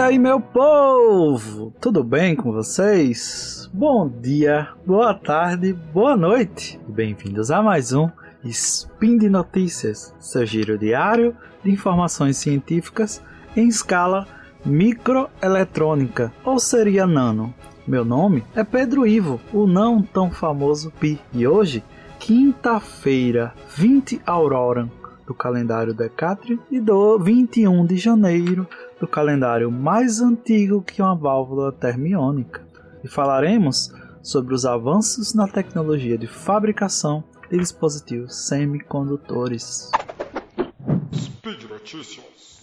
E aí, meu povo, tudo bem com vocês? Bom dia, boa tarde, boa noite. Bem-vindos a mais um Spin de Notícias, seu giro diário de informações científicas em escala microeletrônica, ou seria nano. Meu nome é Pedro Ivo, o não tão famoso Pi, e hoje, quinta-feira, 20 Aurora do calendário Decatrian e do 21 de janeiro do calendário mais antigo que uma válvula termiônica. E falaremos sobre os avanços na tecnologia de fabricação de dispositivos semicondutores. Speed Notícias.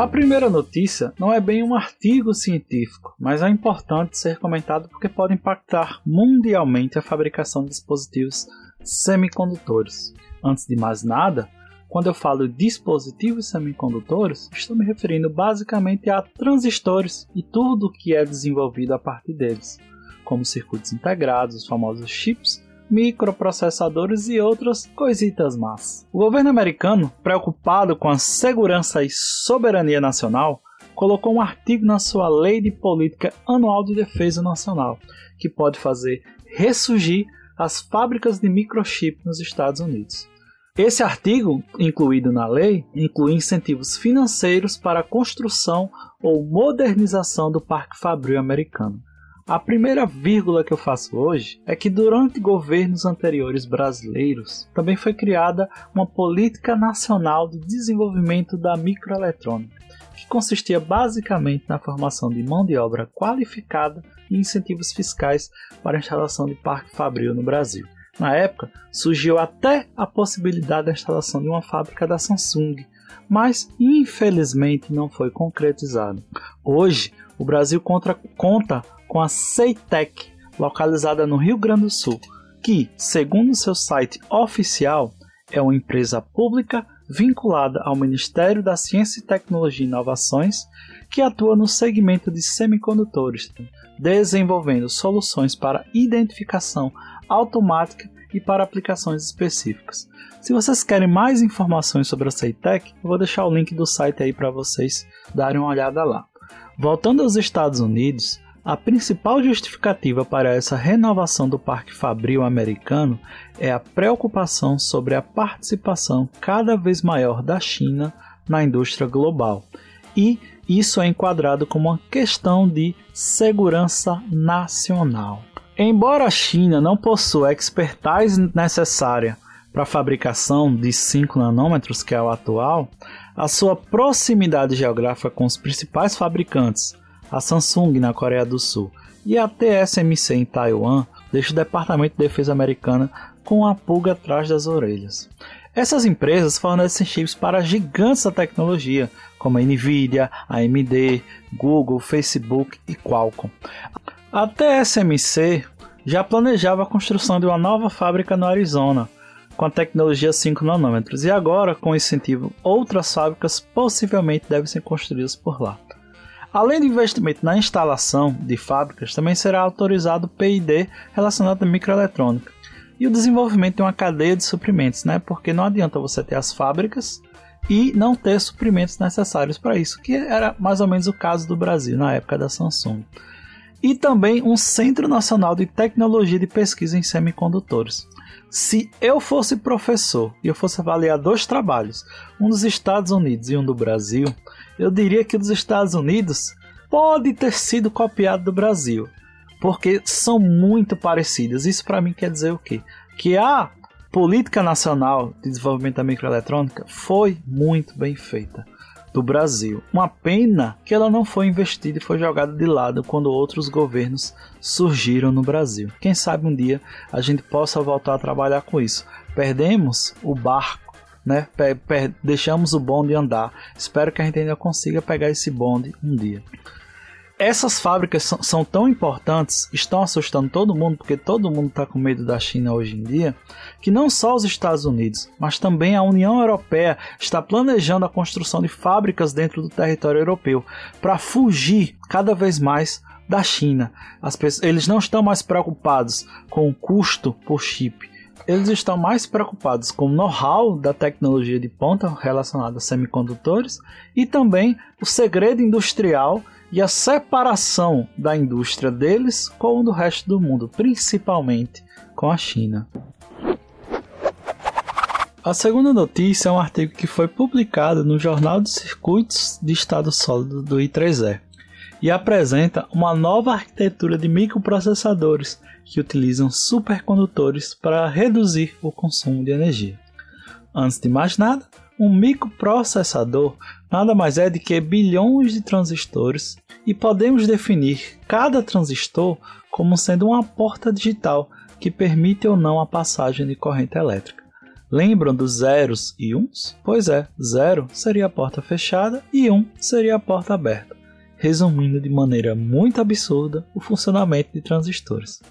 A primeira notícia não é bem um artigo científico, mas é importante ser comentado porque pode impactar mundialmente a fabricação de dispositivos semicondutores. Antes de mais nada, quando eu falo dispositivos semicondutores, estou me referindo basicamente a transistores e tudo o que é desenvolvido a partir deles, como circuitos integrados, os famosos chips, microprocessadores e outras coisitas más. O governo americano, preocupado com a segurança e soberania nacional, colocou um artigo na sua Lei de Política Anual de Defesa Nacional, que pode fazer ressurgir as fábricas de microchip nos Estados Unidos. Esse artigo, incluído na lei, inclui incentivos financeiros para a construção ou modernização do Parque Fabril americano. A primeira vírgula que eu faço hoje é que durante governos anteriores brasileiros também foi criada uma política nacional de desenvolvimento da microeletrônica, que consistia basicamente na formação de mão de obra qualificada e incentivos fiscais para a instalação de parque fabril no Brasil. Na época, surgiu até a possibilidade da instalação de uma fábrica da Samsung, mas infelizmente não foi concretizado. Hoje, o Brasil conta, conta com a Ceitec, localizada no Rio Grande do Sul, que, segundo seu site oficial, é uma empresa pública vinculada ao Ministério da Ciência e Tecnologia e Inovações, que atua no segmento de semicondutores, desenvolvendo soluções para identificação automática e para aplicações específicas. Se vocês querem mais informações sobre a Ceitec, eu vou deixar o link do site aí para vocês darem uma olhada lá. Voltando aos Estados Unidos, a principal justificativa para essa renovação do Parque Fabril americano é a preocupação sobre a participação cada vez maior da China na indústria global. E isso é enquadrado como uma questão de segurança nacional. Embora a China não possua expertise necessária para a fabricação de 5 nanômetros, que é o atual, a sua proximidade geográfica com os principais fabricantes, a Samsung na Coreia do Sul e a TSMC em Taiwan deixa o Departamento de Defesa americana com a pulga atrás das orelhas. Essas empresas fornecem chips para gigantes da tecnologia, como a Nvidia, AMD, Google, Facebook e Qualcomm. A TSMC já planejava a construção de uma nova fábrica no Arizona, com a tecnologia 5 nanômetros, e agora, com incentivo, outras fábricas possivelmente devem ser construídas por lá. Além do investimento na instalação de fábricas, também será autorizado PID relacionado à microeletrônica e o desenvolvimento de uma cadeia de suprimentos, né? Porque não adianta você ter as fábricas e não ter suprimentos necessários para isso, que era mais ou menos o caso do Brasil na época da Samsung. E também um Centro Nacional de Tecnologia de Pesquisa em Semicondutores. Se eu fosse professor e eu fosse avaliar dois trabalhos, um dos Estados Unidos e um do Brasil, eu diria que o dos Estados Unidos pode ter sido copiado do Brasil, porque são muito parecidas. Isso para mim quer dizer o quê? Que a política nacional de desenvolvimento da microeletrônica foi muito bem feita do Brasil. Uma pena que ela não foi investida e foi jogada de lado quando outros governos surgiram no Brasil. Quem sabe um dia a gente possa voltar a trabalhar com isso. Perdemos o barco né? deixamos o bonde andar. Espero que a gente ainda consiga pegar esse bonde um dia. Essas fábricas são, são, tão importantes, estão assustando todo mundo, porque todo mundo está com medo da China hoje em dia, que não só os Estados Unidos, mas também a União Europeia está planejando a construção de fábricas dentro do território europeu para fugir cada vez mais da China. Pessoas, eles não estão mais preocupados com o custo por chip. Eles estão mais preocupados com o know-how da tecnologia de ponta relacionada a semicondutores e também o segredo industrial e a separação da indústria deles com o do resto do mundo, principalmente com a China. A segunda notícia é um artigo que foi publicado no Jornal de Circuitos de Estado Sólido do I3E e apresenta uma nova arquitetura de microprocessadores que utilizam supercondutores para reduzir o consumo de energia. Antes de mais nada, um microprocessador nada mais é do que bilhões de transistores e podemos definir cada transistor como sendo uma porta digital que permite ou não a passagem de corrente elétrica. Lembram dos zeros e uns? Pois é, zero seria a porta fechada e um seria a porta aberta, resumindo de maneira muito absurda o funcionamento de transistores.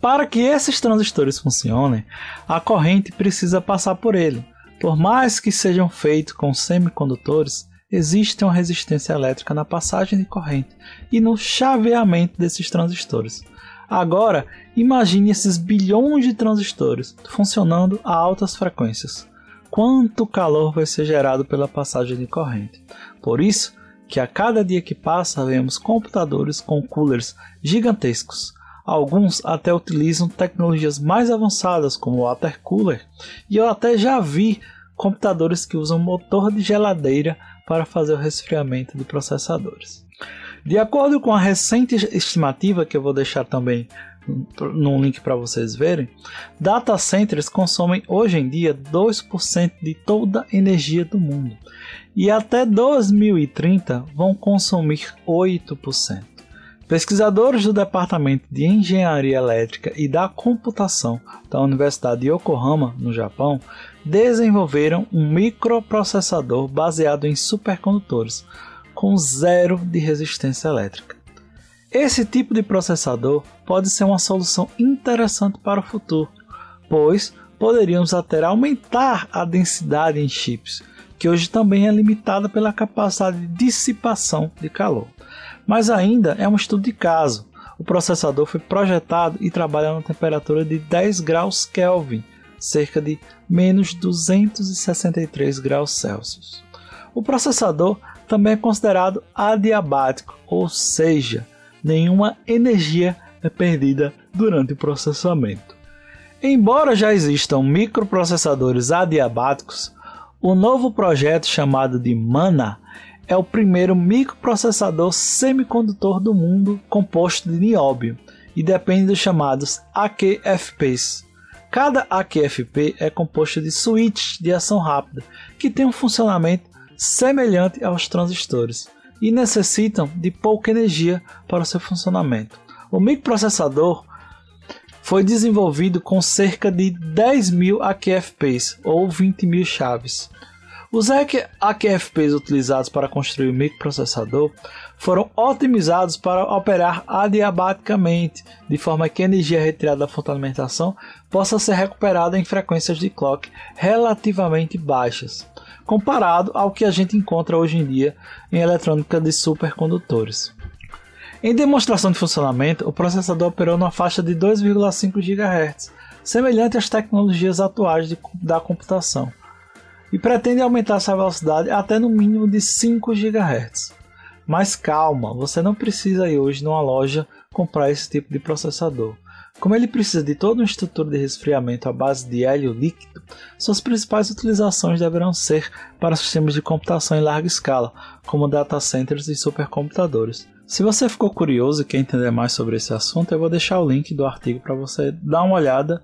Para que esses transistores funcionem, a corrente precisa passar por ele, por mais que sejam feitos com semicondutores, existe uma resistência elétrica na passagem de corrente e no chaveamento desses transistores. Agora, imagine esses bilhões de transistores funcionando a altas frequências. Quanto calor vai ser gerado pela passagem de corrente? Por isso que a cada dia que passa vemos computadores com coolers gigantescos. Alguns até utilizam tecnologias mais avançadas como o water cooler, e eu até já vi computadores que usam motor de geladeira para fazer o resfriamento de processadores. De acordo com a recente estimativa que eu vou deixar também no link para vocês verem, data centers consomem hoje em dia 2% de toda a energia do mundo e até 2030 vão consumir 8%. Pesquisadores do Departamento de Engenharia Elétrica e da Computação da Universidade de Yokohama, no Japão, desenvolveram um microprocessador baseado em supercondutores, com zero de resistência elétrica. Esse tipo de processador pode ser uma solução interessante para o futuro, pois poderíamos até aumentar a densidade em chips, que hoje também é limitada pela capacidade de dissipação de calor mas ainda é um estudo de caso. O processador foi projetado e trabalha na temperatura de 10 graus Kelvin, cerca de menos 263 graus Celsius. O processador também é considerado adiabático, ou seja, nenhuma energia é perdida durante o processamento. Embora já existam microprocessadores adiabáticos, o novo projeto chamado de MANA é o primeiro microprocessador semicondutor do mundo composto de nióbio e depende dos chamados AQFPs. Cada AQFP é composto de switches de ação rápida que têm um funcionamento semelhante aos transistores e necessitam de pouca energia para o seu funcionamento. O microprocessador foi desenvolvido com cerca de 10 mil AQFPs ou 20 mil chaves. Os AQFPs utilizados para construir o microprocessador foram otimizados para operar adiabaticamente, de forma que a energia retirada da alimentação possa ser recuperada em frequências de clock relativamente baixas, comparado ao que a gente encontra hoje em dia em eletrônica de supercondutores. Em demonstração de funcionamento, o processador operou numa faixa de 2,5 GHz, semelhante às tecnologias atuais de, da computação e pretende aumentar essa velocidade até no mínimo de 5 GHz. Mas calma, você não precisa ir hoje numa loja comprar esse tipo de processador. Como ele precisa de toda uma estrutura de resfriamento à base de hélio líquido, suas principais utilizações deverão ser para sistemas de computação em larga escala, como data centers e supercomputadores. Se você ficou curioso e quer entender mais sobre esse assunto, eu vou deixar o link do artigo para você dar uma olhada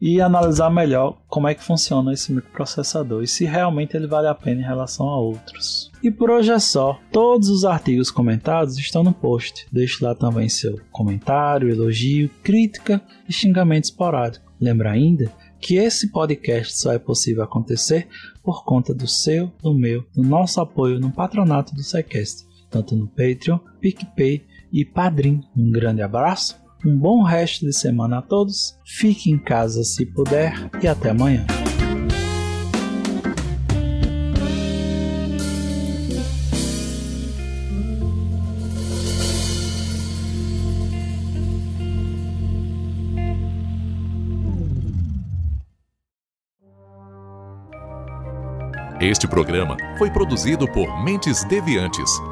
e analisar melhor como é que funciona esse microprocessador e se realmente ele vale a pena em relação a outros. E por hoje é só. Todos os artigos comentados estão no post. Deixe lá também seu comentário, elogio, crítica e xingamento esporádico. Lembra ainda que esse podcast só é possível acontecer por conta do seu, do meu, do nosso apoio no patronato do SciCast, tanto no Patreon, PicPay e Padrim. Um grande abraço, um bom resto de semana a todos, fique em casa se puder e até amanhã. Este programa foi produzido por Mentes Deviantes.